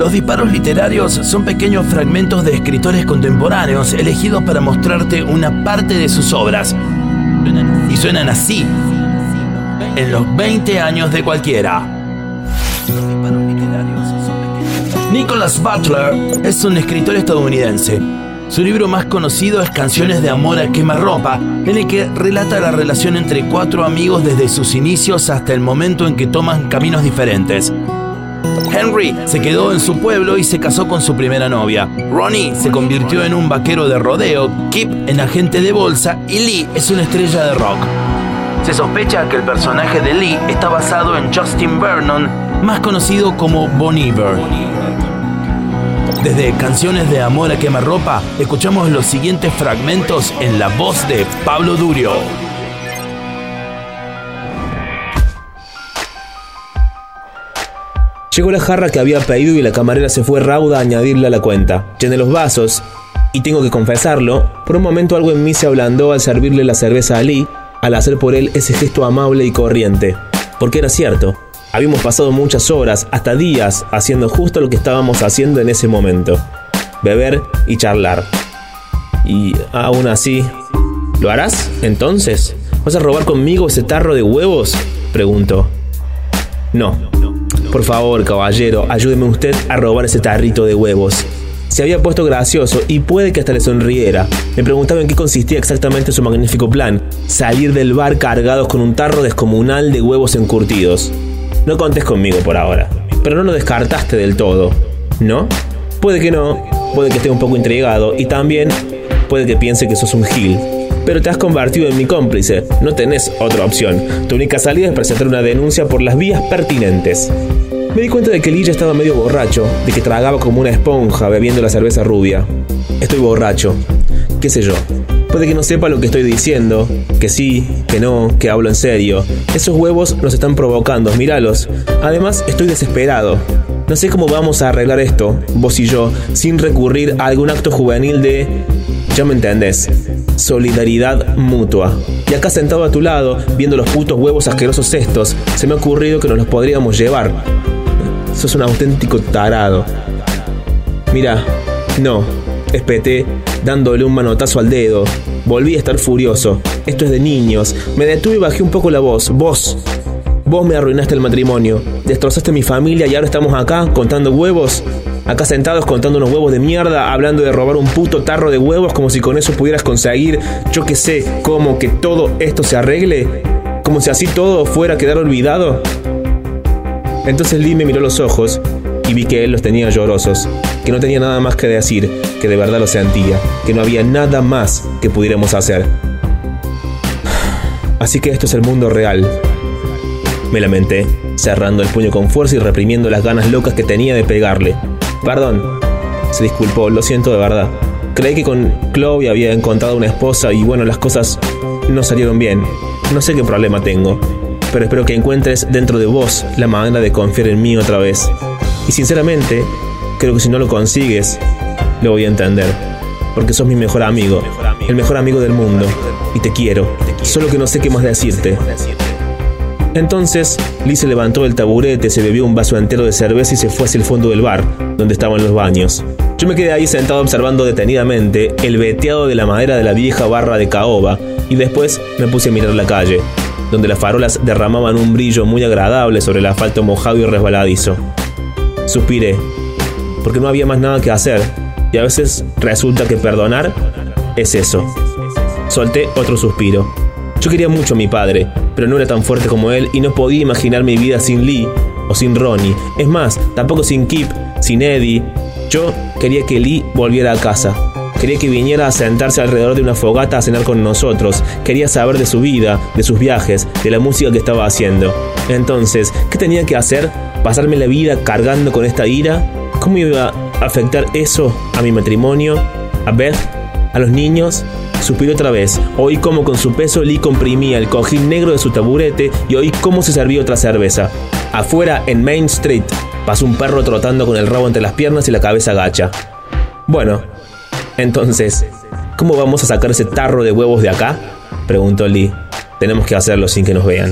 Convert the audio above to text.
Los disparos literarios son pequeños fragmentos de escritores contemporáneos elegidos para mostrarte una parte de sus obras. Y suenan así en los 20 años de cualquiera. Nicholas Butler es un escritor estadounidense. Su libro más conocido es Canciones de Amor a Quemarropa, en el que relata la relación entre cuatro amigos desde sus inicios hasta el momento en que toman caminos diferentes. Henry se quedó en su pueblo y se casó con su primera novia. Ronnie se convirtió en un vaquero de rodeo, Kip en agente de bolsa y Lee es una estrella de rock. Se sospecha que el personaje de Lee está basado en Justin Vernon, más conocido como Bon Iver. Desde Canciones de Amor a Quemarropa, escuchamos los siguientes fragmentos en la voz de Pablo Durio. Llegó la jarra que había pedido y la camarera se fue rauda a añadirle a la cuenta. Llené los vasos y tengo que confesarlo, por un momento algo en mí se ablandó al servirle la cerveza a Lee, al hacer por él ese gesto amable y corriente. Porque era cierto, habíamos pasado muchas horas, hasta días, haciendo justo lo que estábamos haciendo en ese momento. Beber y charlar. Y aún así, ¿lo harás entonces? ¿Vas a robar conmigo ese tarro de huevos? Preguntó. No, por favor, caballero, ayúdeme usted a robar ese tarrito de huevos. Se había puesto gracioso y puede que hasta le sonriera. Me preguntaba en qué consistía exactamente su magnífico plan, salir del bar cargados con un tarro descomunal de huevos encurtidos. No contes conmigo por ahora, pero no lo descartaste del todo, ¿no? Puede que no, puede que esté un poco intrigado y también puede que piense que sos un gil. Pero te has convertido en mi cómplice, no tenés otra opción. Tu única salida es presentar una denuncia por las vías pertinentes. Me di cuenta de que Lee ya estaba medio borracho, de que tragaba como una esponja bebiendo la cerveza rubia. Estoy borracho. ¿Qué sé yo? Puede que no sepa lo que estoy diciendo, que sí, que no, que hablo en serio. Esos huevos nos están provocando, míralos. Además, estoy desesperado. No sé cómo vamos a arreglar esto, vos y yo, sin recurrir a algún acto juvenil de... Ya me entendés. Solidaridad mutua. Y acá sentado a tu lado, viendo los putos huevos asquerosos estos, se me ha ocurrido que nos los podríamos llevar. Sos un auténtico tarado. Mira, no, espeté, dándole un manotazo al dedo. Volví a estar furioso. Esto es de niños. Me detuve y bajé un poco la voz. Vos. Vos me arruinaste el matrimonio. Destrozaste mi familia y ahora estamos acá contando huevos. Acá sentados contando unos huevos de mierda, hablando de robar un puto tarro de huevos como si con eso pudieras conseguir, yo que sé, cómo que todo esto se arregle. Como si así todo fuera a quedar olvidado. Entonces Lee me miró los ojos y vi que él los tenía llorosos, que no tenía nada más que decir, que de verdad lo sentía, que no había nada más que pudiéramos hacer. Así que esto es el mundo real. Me lamenté, cerrando el puño con fuerza y reprimiendo las ganas locas que tenía de pegarle. Perdón, se disculpó, lo siento de verdad. Creí que con Chloe había encontrado una esposa y bueno, las cosas no salieron bien. No sé qué problema tengo pero espero que encuentres dentro de vos la manera de confiar en mí otra vez. Y sinceramente, creo que si no lo consigues, lo voy a entender. Porque sos mi mejor amigo, el mejor amigo del mundo, y te quiero, solo que no sé qué más decirte. Entonces, Lee se levantó del taburete, se bebió un vaso entero de cerveza y se fue hacia el fondo del bar, donde estaban los baños. Yo me quedé ahí sentado observando detenidamente el veteado de la madera de la vieja barra de caoba y después me puse a mirar la calle donde las farolas derramaban un brillo muy agradable sobre el asfalto mojado y resbaladizo. Suspiré, porque no había más nada que hacer, y a veces resulta que perdonar es eso. Solté otro suspiro. Yo quería mucho a mi padre, pero no era tan fuerte como él y no podía imaginar mi vida sin Lee o sin Ronnie. Es más, tampoco sin Kip, sin Eddie. Yo quería que Lee volviera a casa, Quería que viniera a sentarse alrededor de una fogata a cenar con nosotros. Quería saber de su vida, de sus viajes, de la música que estaba haciendo. Entonces, ¿qué tenía que hacer? ¿Pasarme la vida cargando con esta ira? ¿Cómo iba a afectar eso a mi matrimonio? ¿A Beth? ¿A los niños? Suspiró otra vez. Oí cómo con su peso Lee comprimía el cojín negro de su taburete y oí cómo se servía otra cerveza. Afuera, en Main Street, pasó un perro trotando con el rabo entre las piernas y la cabeza gacha. Bueno, entonces, ¿cómo vamos a sacar ese tarro de huevos de acá? Preguntó Lee. Tenemos que hacerlo sin que nos vean.